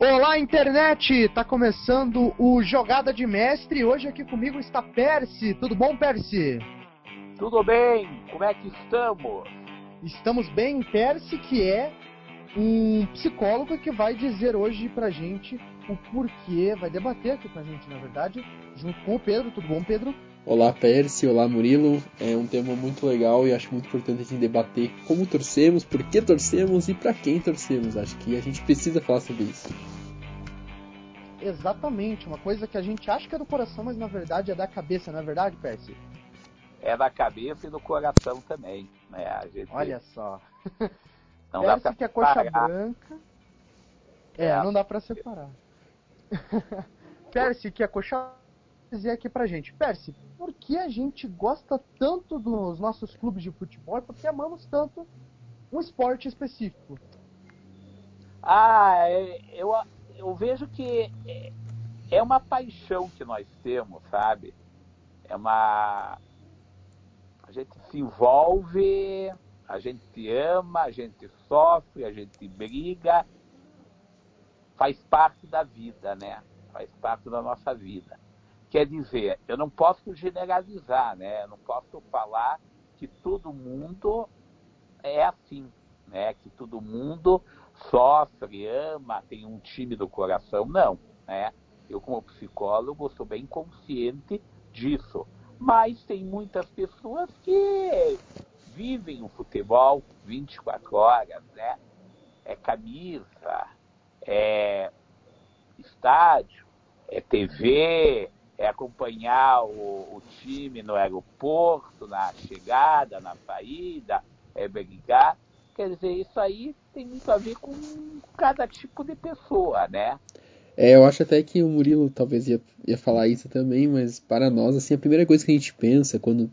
Olá, internet! Tá começando o Jogada de Mestre. Hoje aqui comigo está Percy. Tudo bom, Percy? Tudo bem? Como é que estamos? Estamos bem, Percy, que é um psicólogo que vai dizer hoje pra gente o porquê, vai debater aqui com a gente, na verdade, junto com o Pedro. Tudo bom, Pedro? Olá, Percy. Olá, Murilo. É um tema muito legal e acho muito importante a gente debater como torcemos, por que torcemos e para quem torcemos. Acho que a gente precisa falar sobre isso. Exatamente, uma coisa que a gente acha que é do coração, mas na verdade é da cabeça, não é verdade, Percy? É da cabeça e do coração também, né? A gente... Olha só. Não dá pra que é coxa branca. É, É. não dá pra separar. Percy que é coxa dizer aqui pra gente, Percy, por que a gente gosta tanto dos nossos clubes de futebol e por que amamos tanto um esporte específico? Ah, é- eu, eu vejo que é- é uma paixão que nós temos, sabe? É uma. A gente se envolve, a gente ama, a gente sofre, a gente briga. Faz parte da vida, né? Faz parte da nossa vida. Quer dizer, eu não posso generalizar, né? Eu não posso falar que todo mundo é assim, né? Que todo mundo sofre, ama, tem um time do coração. Não, né? Eu, como psicólogo, sou bem consciente disso. Mas tem muitas pessoas que vivem o futebol 24 horas, né? É camisa, é estádio, é TV, é acompanhar o, o time no aeroporto, na chegada, na saída, é brigar. Quer dizer, isso aí tem muito a ver com cada tipo de pessoa, né? É, eu acho até que o Murilo talvez ia, ia falar isso também, mas para nós, assim, a primeira coisa que a gente pensa quando.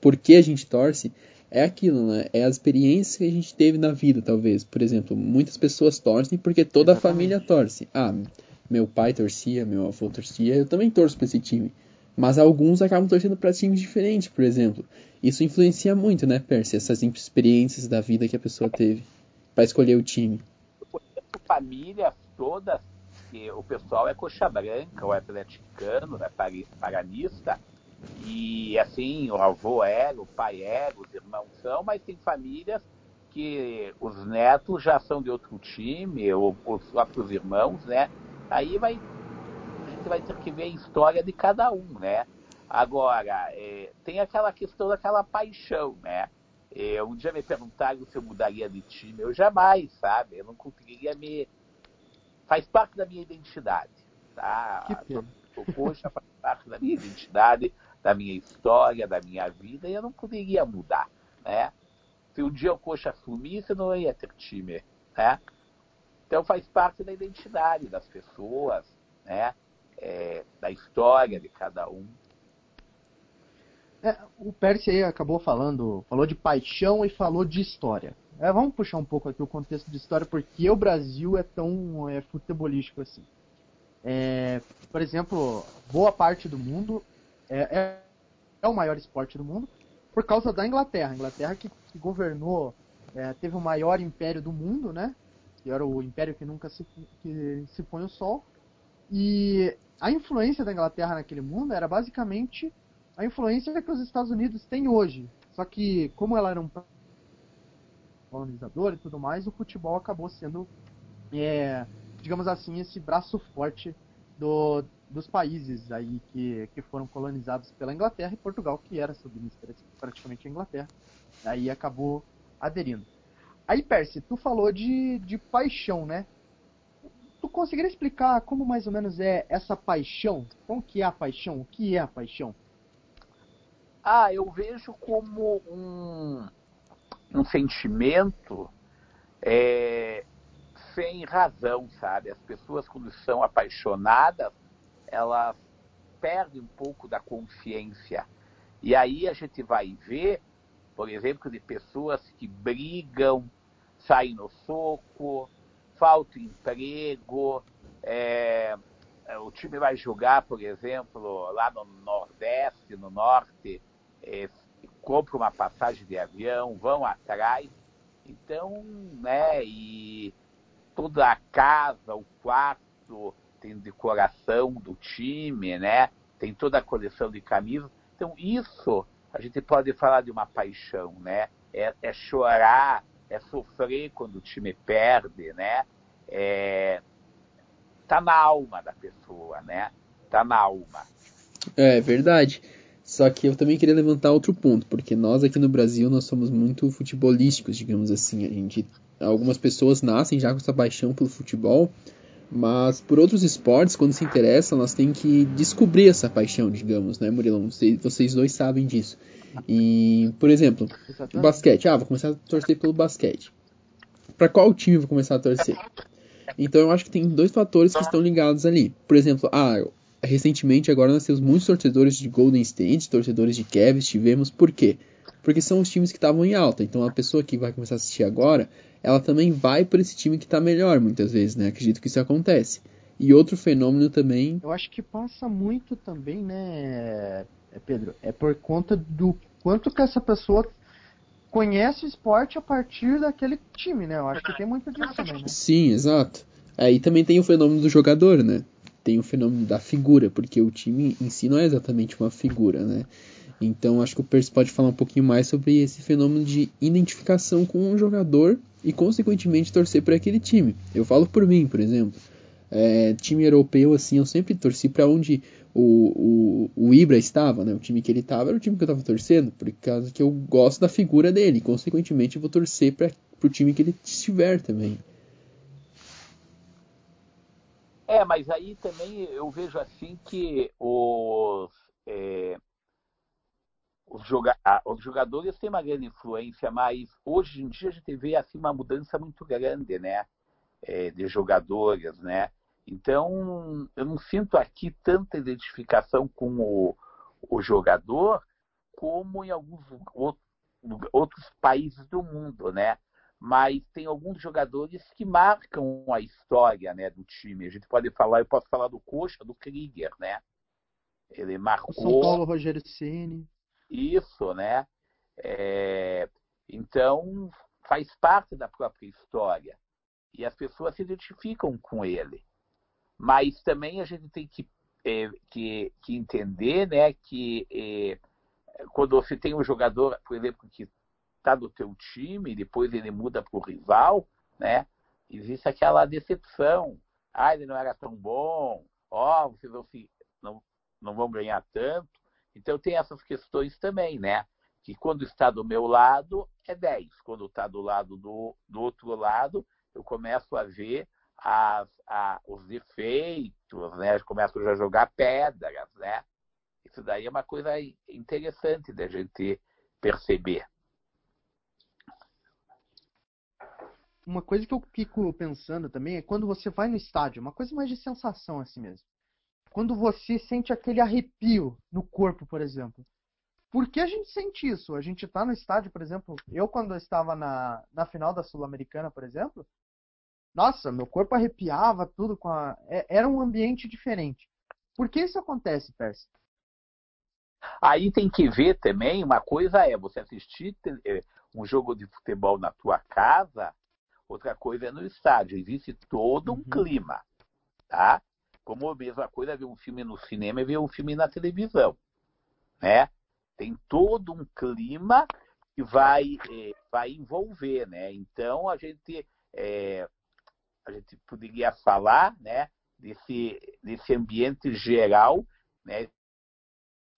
Por que a gente torce é aquilo, né? É as experiências que a gente teve na vida, talvez. Por exemplo, muitas pessoas torcem porque toda a Exatamente. família torce. Ah, meu pai torcia, meu avô torcia, eu também torço para esse time. Mas alguns acabam torcendo para times diferentes, por exemplo. Isso influencia muito, né, Percy? Essas experiências da vida que a pessoa teve para escolher o time. famílias todas, que o pessoal é coxa branca, o atleticano, né, pari- paranista, e assim, o avô era, o pai era, os irmãos são, mas tem famílias que os netos já são de outro time, ou os próprios irmãos, né? Aí vai, vai ter que ver a história de cada um, né? Agora, é, tem aquela questão daquela paixão, né? É, um dia me perguntaram se eu mudaria de time. Eu jamais, sabe? Eu não conseguiria me. Faz parte da minha identidade. Tá? Que pena. O Coxa faz parte da minha identidade, da minha história, da minha vida, e eu não poderia mudar, né? Se um dia o Coxa sumisse, eu não ia ter time, né? Então faz parte da identidade das pessoas, né? É, da história de cada um. É, o Percy aí acabou falando, falou de paixão e falou de história. É, vamos puxar um pouco aqui o contexto de história, porque o Brasil é tão é, futebolístico assim. É, por exemplo, boa parte do mundo é, é, é o maior esporte do mundo por causa da Inglaterra. A Inglaterra que, que governou, teve o maior império do mundo, né? Que era o império que nunca se, que se põe o sol. E a influência da Inglaterra naquele mundo era basicamente a influência que os Estados Unidos têm hoje. Só que, como ela era um colonizador e tudo mais, o futebol acabou sendo, é, digamos assim, esse braço forte do, dos países aí que, que foram colonizados pela Inglaterra e Portugal, que era submissa praticamente à Inglaterra. Aí acabou aderindo. Aí, Percy, tu falou de, de paixão, né? Conseguiria explicar como mais ou menos é essa paixão? Como que é a paixão? O que é a paixão? Ah, eu vejo como um, um sentimento é, sem razão, sabe? As pessoas, quando são apaixonadas, elas perdem um pouco da consciência. E aí a gente vai ver, por exemplo, de pessoas que brigam, saem no soco, falta emprego, é, o time vai jogar, por exemplo, lá no Nordeste, no Norte, é, compra uma passagem de avião, vão atrás. Então, né, e toda a casa, o quarto tem decoração do time, né? Tem toda a coleção de camisas. Então isso a gente pode falar de uma paixão, né? É, é chorar, é sofrer quando o time perde, né? É, tá na alma da pessoa, né? Tá na alma. É verdade. Só que eu também queria levantar outro ponto, porque nós aqui no Brasil nós somos muito futebolísticos, digamos assim. A gente, algumas pessoas nascem já com essa paixão pelo futebol, mas por outros esportes, quando se interessam, elas têm que descobrir essa paixão, digamos, né, Murilão? Vocês, dois sabem disso. E, por exemplo, basquete. Ah, vou começar a torcer pelo basquete. Para qual time vou começar a torcer? Então eu acho que tem dois fatores que estão ligados ali. Por exemplo, ah, recentemente agora nós temos muitos torcedores de Golden State, torcedores de Cavs, tivemos por quê? Porque são os times que estavam em alta. Então a pessoa que vai começar a assistir agora, ela também vai por esse time que está melhor, muitas vezes, né? Acredito que isso acontece. E outro fenômeno também. Eu acho que passa muito também, né, Pedro? É por conta do quanto que essa pessoa conhece o esporte a partir daquele time, né? Eu acho que tem muito disso também, né? Sim, exato. Aí também tem o fenômeno do jogador, né? Tem o fenômeno da figura, porque o time em si não é exatamente uma figura, né? Então acho que o Percy pode falar um pouquinho mais sobre esse fenômeno de identificação com um jogador e, consequentemente, torcer para aquele time. Eu falo por mim, por exemplo. É, time europeu, assim, eu sempre torci para onde o, o, o Ibra estava, né? O time que ele estava era o time que eu estava torcendo, por causa que eu gosto da figura dele. Consequentemente, eu vou torcer para o time que ele estiver também. É, mas aí também eu vejo assim que os, é, os, joga os jogadores têm uma grande influência, mas hoje em dia a gente vê assim uma mudança muito grande, né? É, de jogadores, né? Então, eu não sinto aqui tanta identificação com o, o jogador como em alguns outros países do mundo, né? Mas tem alguns jogadores que marcam a história, né, do time. A gente pode falar, eu posso falar do Coxa, do Krieger, né? Ele marcou. São Paulo, Rogério Ceni. Isso, né? É... Então faz parte da própria história e as pessoas se identificam com ele. Mas também a gente tem que, é, que, que, entender né, que é, quando você tem um jogador, por exemplo, que está no teu time, depois ele muda para o rival, né, existe aquela decepção. Ah, ele não era tão bom, ó, oh, vocês não, se, não, não vão ganhar tanto. Então tem essas questões também, né? Que quando está do meu lado é 10, quando está do lado do, do outro lado, eu começo a ver as, a, os defeitos, né? Começam já a jogar pedras, né? Isso daí é uma coisa interessante da gente perceber. Uma coisa que eu fico pensando também é quando você vai no estádio, uma coisa mais de sensação assim mesmo. Quando você sente aquele arrepio no corpo, por exemplo. Por que a gente sente isso? A gente tá no estádio, por exemplo, eu quando estava na, na final da Sul-Americana, por exemplo, nossa, meu corpo arrepiava tudo com a. É, era um ambiente diferente. Por que isso acontece, Percy? Aí tem que ver também, uma coisa é você assistir é, um jogo de futebol na tua casa, outra coisa é no estádio. Existe todo um uhum. clima, tá? Como a mesma coisa ver um filme no cinema e ver um filme na televisão, né? Tem todo um clima que vai, é, vai envolver, né? Então a gente é, a gente poderia falar, né, desse, desse ambiente geral, né,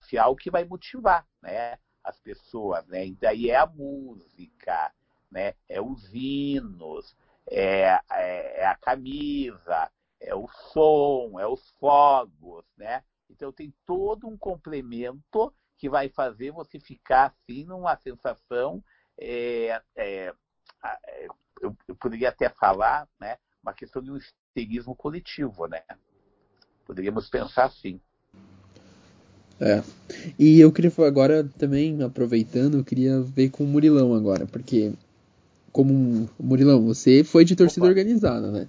social que vai motivar, né, as pessoas, né, e daí é a música, né, é os hinos, é, é, é a camisa, é o som, é os fogos, né, então tem todo um complemento que vai fazer você ficar assim numa sensação é, é, é eu, eu, poderia até falar, né, uma questão de um histerismo coletivo, né? Poderíamos pensar assim. É. E eu queria agora também, aproveitando, eu queria ver com o Murilão agora, porque como Murilão, você foi de torcida Opa. organizada, né?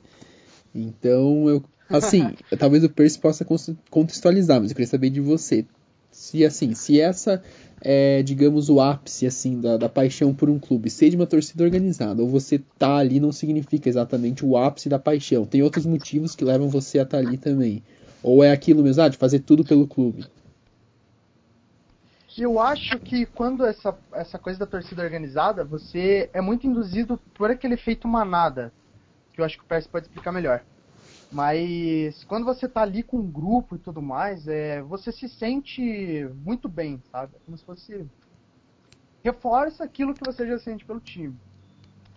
Então eu assim, talvez o Percy possa contextualizar, mas eu queria saber de você. Se assim, se essa é, digamos, o ápice assim da, da paixão por um clube? Ser de uma torcida organizada, ou você tá ali não significa exatamente o ápice da paixão. Tem outros motivos que levam você a estar tá ali também. Ou é aquilo mesmo, ah, de fazer tudo pelo clube? Eu acho que quando essa, essa coisa da torcida organizada, você é muito induzido por aquele efeito manada, que eu acho que o Percy pode explicar melhor. Mas quando você tá ali com um grupo e tudo mais, é, você se sente muito bem, sabe? É como se fosse. Reforça aquilo que você já sente pelo time.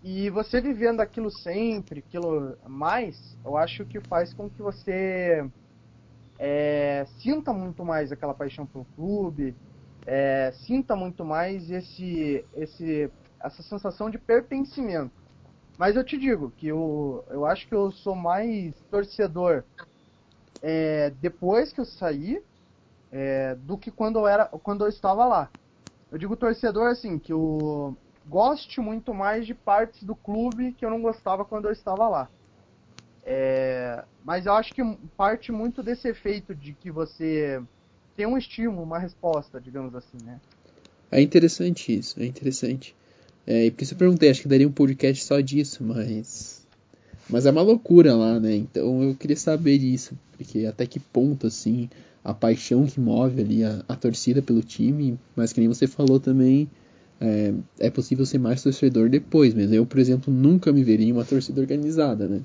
E você vivendo aquilo sempre, aquilo mais, eu acho que faz com que você é, sinta muito mais aquela paixão pelo clube, é, sinta muito mais esse, esse, essa sensação de pertencimento. Mas eu te digo que eu, eu acho que eu sou mais torcedor é, depois que eu saí é, do que quando eu, era, quando eu estava lá. Eu digo torcedor assim, que eu goste muito mais de partes do clube que eu não gostava quando eu estava lá. É, mas eu acho que parte muito desse efeito de que você tem um estímulo, uma resposta, digamos assim, né? É interessante isso, é interessante. É, e por isso eu perguntei, acho que daria um podcast só disso, mas. Mas é uma loucura lá, né? Então eu queria saber disso, porque até que ponto, assim, a paixão que move ali a, a torcida pelo time, mas que nem você falou também, é, é, possível ser mais torcedor depois, mas eu, por exemplo, nunca me veria em uma torcida organizada, né?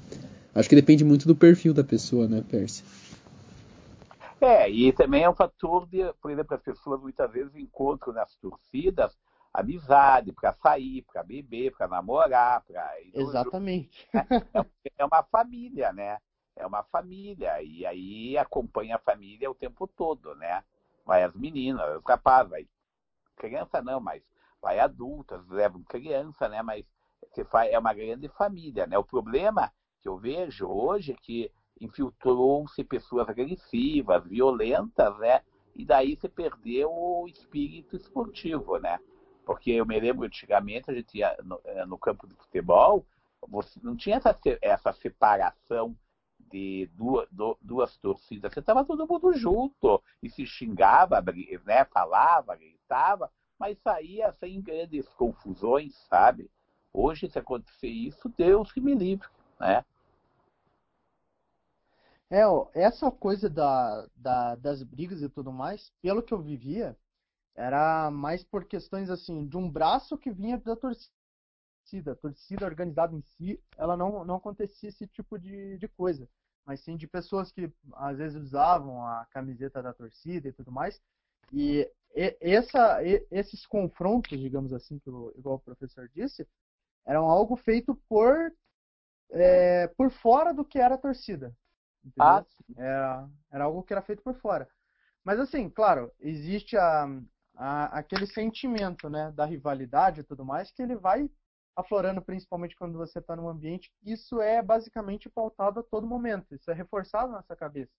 Acho que depende muito do perfil da pessoa, né, Percy? É, e também é um fator de, por exemplo, as pessoas muitas vezes encontram nas torcidas amizade, para sair, para beber, para namorar, para Exatamente. É, é uma família, né? É uma família e aí acompanha a família o tempo todo, né? Vai as meninas, os rapazes, vai criança não, mas vai adultas, levam criança, né? Mas é uma grande família, né? O problema que eu vejo hoje é que infiltrou-se pessoas agressivas, violentas, né? E daí se perdeu o espírito esportivo, né? Porque eu me lembro antigamente, a gente ia no, eh, no campo de futebol, você não tinha essa, essa separação de duas, duas torcidas. Você estava todo mundo junto e se xingava, né, falava, gritava, mas saía sem grandes confusões, sabe? Hoje, se acontecer isso, Deus que me livre, né? É, essa coisa da, da, das brigas e tudo mais, pelo que eu vivia, era mais por questões assim de um braço que vinha da torcida. A torcida organizada em si, ela não, não acontecia esse tipo de, de coisa. Mas sim de pessoas que às vezes usavam a camiseta da torcida e tudo mais. E, essa, esses confrontos, digamos assim, que o, igual o professor disse, eram algo feito por, é, por fora do que era a torcida. Ah. Era, era algo que era feito por fora. Mas assim, claro, existe a, a, aquele sentimento né, da rivalidade e tudo mais, que ele vai aflorando principalmente quando você está num ambiente. Isso é basicamente pautado a todo momento, isso é reforçado na nossa cabeça.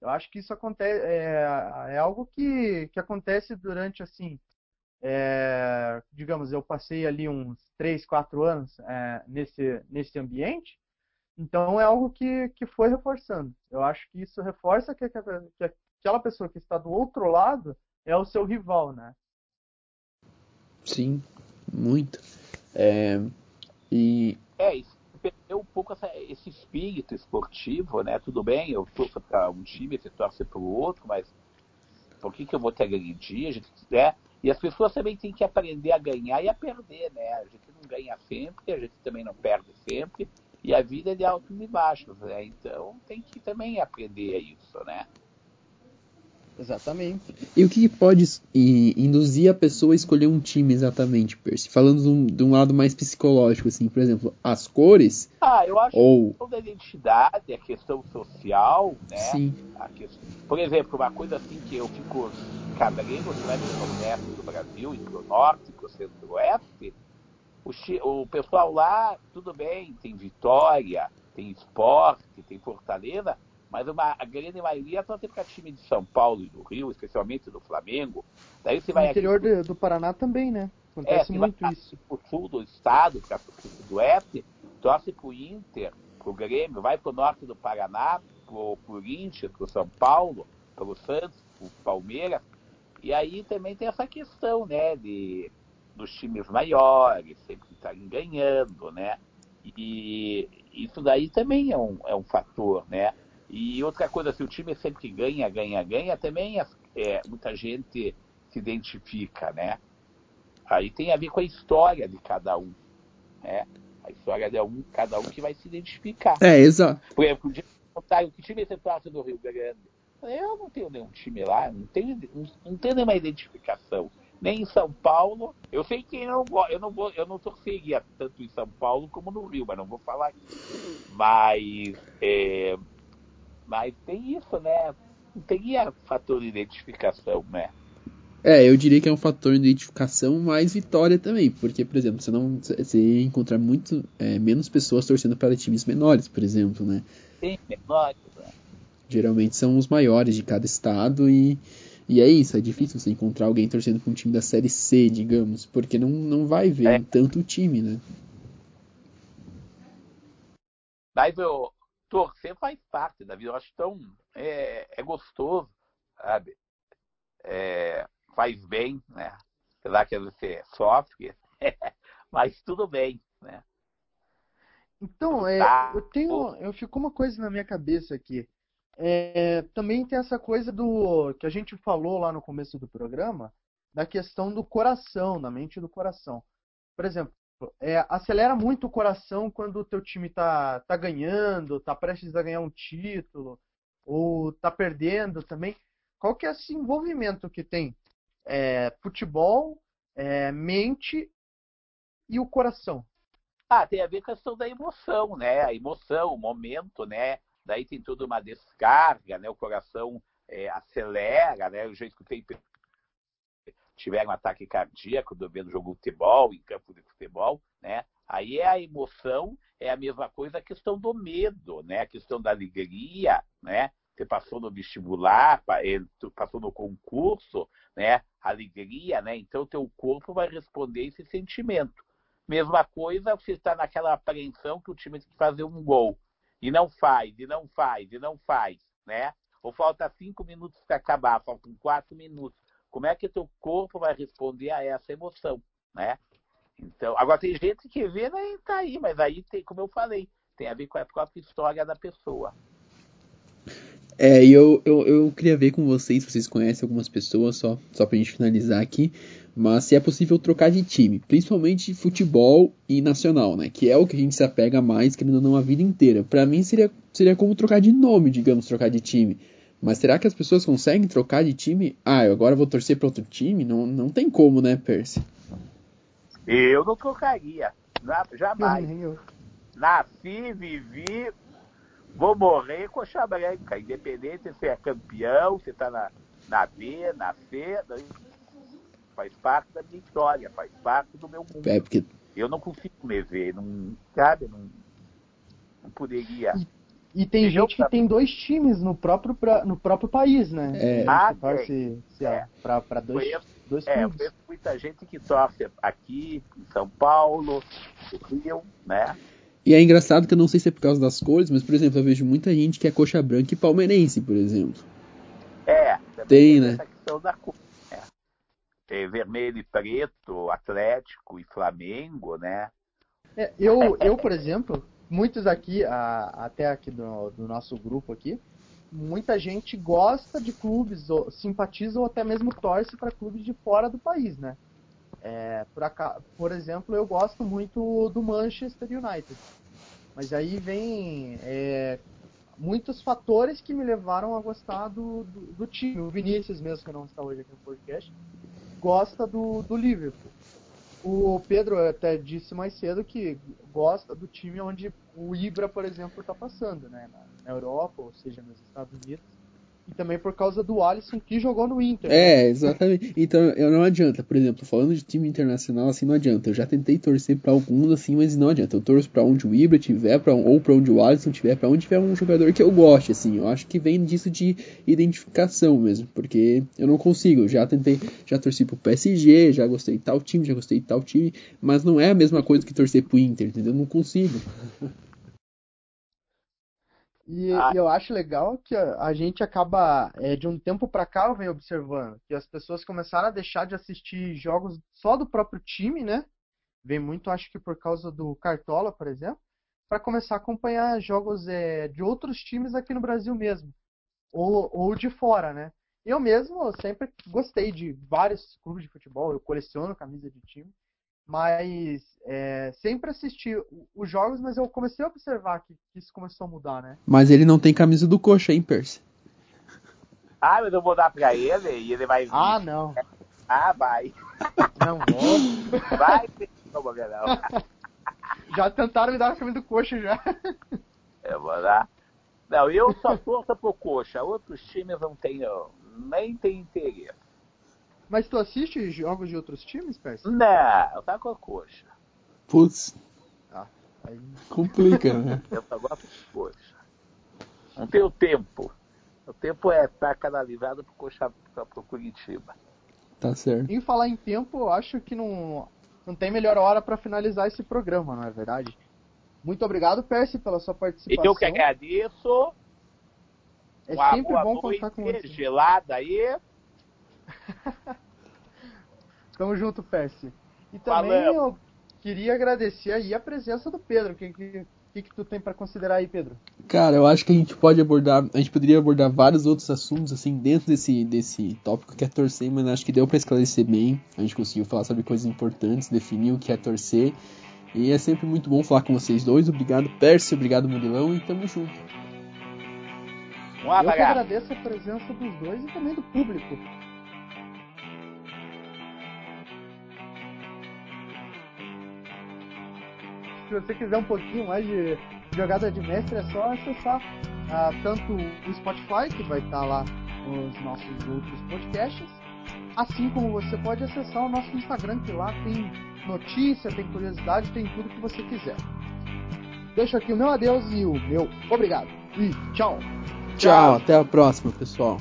Eu acho que isso acontece, é, é algo que, que acontece durante, assim, é, digamos, eu passei ali uns 3, 4 anos é, nesse, nesse ambiente, então é algo que, que foi reforçando. Eu acho que isso reforça que, que, que aquela pessoa que está do outro lado é o seu rival, né? Sim, muito. É, e... é isso perdeu um pouco essa, esse espírito esportivo, né? Tudo bem, eu torço para um time, você torce para o outro, mas por que, que eu vou te agredir? A gente, né? E as pessoas também têm que aprender a ganhar e a perder, né? A gente não ganha sempre, a gente também não perde sempre, e a vida é de altos e baixos, né? Então tem que também aprender isso, né? Exatamente. E o que pode induzir a pessoa a escolher um time exatamente, Percy? Falando de um, de um, lado mais psicológico, assim, por exemplo, as cores. Ah, eu acho ou... que a questão da identidade, a questão social, né? Sim. Questão... Por exemplo, uma coisa assim que eu fico cabreiro, não é no nordeste do Brasil, entre o norte e o centro-oeste, o, o pessoal lá, tudo bem, tem Vitória, tem Esporte, tem Fortaleza, mas uma, a grande maioria torce para time de São Paulo e do Rio, especialmente do Flamengo. Daí você vai no interior aqui, do Paraná também, né? Acontece é, muito isso. O sul do estado, para o do oeste, torce para o Inter, para o Grêmio, vai para o norte do Paraná, para o Corinthians, para o São Paulo, para o Santos, para o Palmeiras. E aí também tem essa questão, né, de dos times maiores, sempre estarem ganhando, né? E isso daí também é um, é um fator, né? E outra coisa, se o time sempre ganha, ganha, ganha, também é, muita gente se identifica, né? Aí tem a ver com a história de cada um, né? A história de um, cada um que vai se identificar. É, exato. Por exemplo, o que time você torce do Rio Grande? Eu não tenho nenhum time lá, não tenho, não tenho nenhuma identificação. Nem em São Paulo. Eu sei que eu não, eu não, vou, eu não torceria tanto em São Paulo como no Rio, mas não vou falar aqui. Mas, é, mas tem isso, né? Não teria fator de identificação, né? É, eu diria que é um fator de identificação mais vitória também, porque, por exemplo, você não você encontrar muito é, menos pessoas torcendo para times menores, por exemplo, né? Sim, menores. Né? Geralmente são os maiores de cada estado e, e é isso, é difícil você encontrar alguém torcendo para um time da série C, digamos, porque não, não vai ver é. tanto time, né? Mas o torcer faz parte da vida, eu acho tão é, é gostoso, sabe? É, faz bem, né? Apesar que você sofre, mas tudo bem, né? Então, é, tá. eu tenho, eu fico uma coisa na minha cabeça aqui. É, também tem essa coisa do que a gente falou lá no começo do programa, da questão do coração, da mente do coração. Por exemplo, é, acelera muito o coração quando o teu time tá, tá ganhando, tá prestes a ganhar um título, ou tá perdendo também. Qual que é esse envolvimento que tem é, futebol, é, mente e o coração. Ah, tem a ver com a questão da emoção, né? A emoção, o momento, né? Daí tem toda uma descarga, né? O coração é, acelera, né? O jeito que tiver um ataque cardíaco do vendo jogo de futebol, em campo de futebol, né? Aí é a emoção, é a mesma coisa a questão do medo, né? A questão da alegria, né? você passou no vestibular, passou no concurso, né? Alegria, né? Então teu corpo vai responder esse sentimento. Mesma coisa, você está naquela apreensão que o time tem que fazer um gol e não faz, e não faz, e não faz, né? Ou falta cinco minutos para acabar, faltam quatro minutos. Como é que teu corpo vai responder a essa emoção, né? Então, agora tem gente que vê, né, tá aí, mas aí tem, como eu falei, tem a ver com a própria história da pessoa. É, e eu, eu, eu queria ver com vocês, se vocês conhecem algumas pessoas, só, só pra gente finalizar aqui, mas se é possível trocar de time, principalmente futebol e nacional, né? Que é o que a gente se apega mais, querendo ou não, a vida inteira. Para mim seria, seria como trocar de nome, digamos, trocar de time. Mas será que as pessoas conseguem trocar de time? Ah, eu agora vou torcer para outro time? Não, não tem como, né, Percy? Eu não trocaria. Jamais. Nasci, vivi, Vou morrer coxa branca, independente se você é campeão, se está na, na B, na C, faz parte da minha história, faz parte do meu mundo. É porque... Eu não consigo me ver, não, sabe, não, não poderia. E, e tem gente que tem dois times no próprio, pra, no próprio país, né? É, ah, torce é. para dois, conheço, dois é, clubes. É, muita gente que torce aqui em São Paulo, no Rio, né? E é engraçado que eu não sei se é por causa das cores, mas, por exemplo, eu vejo muita gente que é coxa branca e palmeirense, por exemplo. É, tem, né? da cor. É. Tem vermelho e preto, Atlético e Flamengo, né? É, eu, eu, por exemplo, muitos aqui, a, até aqui do, do, nosso grupo aqui, muita gente gosta de clubes, ou, simpatiza ou até mesmo torce para clubes de fora do país, né? É, por, por, exemplo, eu gosto muito do Manchester United. Mas aí vem é, muitos fatores que me levaram a gostar do, do, do, time. O Vinícius, mesmo que não está hoje aqui no podcast, gosta do, do Liverpool. O Pedro até disse mais cedo que gosta do time onde o Ibra, por exemplo, está passando, né? Na, na Europa, ou seja, nos Estados Unidos e também por causa do Alisson que jogou no Inter. É, exatamente. Então, eu não adianta, por exemplo, falando de time internacional, assim, não adianta. Eu já tentei torcer para alguns, assim, mas não adianta. Eu torço para onde o Ibra tiver, pra, ou para onde o Alisson tiver, para onde tiver um jogador que eu goste, assim. Eu acho que vem disso de identificação mesmo, porque eu não consigo. Eu já tentei, já torci pro PSG, já gostei de tal time, já gostei de tal time, mas não é a mesma coisa que torcer pro Inter, entendeu? Eu não consigo. E, ah. e, eu acho legal que a, a gente acaba, é, de um tempo para cá, eu venho observando que as pessoas começaram a deixar de assistir jogos só do próprio time, né? Vem muito, acho que por causa do Cartola, por exemplo, para começar a acompanhar jogos é, de outros times aqui no Brasil mesmo, ou, ou de fora, né? Eu mesmo sempre gostei de vários clubes de futebol, eu coleciono camisa de time, mas é, sempre assisti os jogos, mas eu comecei a observar que, que, isso começou a mudar, né? Mas ele não tem camisa do coxa, hein, Percy? Ah, mas eu vou dar pra ele e ele vai vir. Ah, não. Ah, vai. Não vou. Vai, não vou não. Já tentaram me dar a camisa do coxa já. Eu vou dar. Não, eu só torço pro coxa. Outros times não tenho, nem tem interesse. Mas tu assiste jogos de outros times, Percy? Não, tá com a coxa. Putz. Ah, aí... Complica, né? Eu só gosto de coxa. Não tem o tempo. O tempo é pra canalizado pro coxa pro Curitiba. Tá certo. Em falar em tempo, eu acho que não, não tem melhor hora para finalizar esse programa, não é verdade? Muito obrigado, Percy, pela sua participação. Eu que agradeço. É Uma sempre bom contar com você. gelada aí. Tamo junto, Percy. E também Valeu. eu queria agradecer aí a presença do Pedro. O que, que, que, que tu tem para considerar aí, Pedro? Cara, eu acho que a gente pode abordar, a gente poderia abordar vários outros assuntos assim dentro desse, desse tópico que é torcer, mas acho que deu para esclarecer bem. A gente conseguiu falar sobre coisas importantes, definir o que é torcer. E é sempre muito bom falar com vocês dois. Obrigado, Percy, obrigado, Murilão, e tamo junto. Um eu que agradeço a presença dos dois e também do público. Se você quiser um pouquinho mais de jogada de mestre, é só acessar uh, tanto o Spotify, que vai estar lá os nossos outros podcasts, assim como você pode acessar o nosso Instagram, que lá tem notícia, tem curiosidade, tem tudo que você quiser. Deixo aqui o meu adeus e o meu obrigado. E tchau. Tchau, até a próxima, pessoal.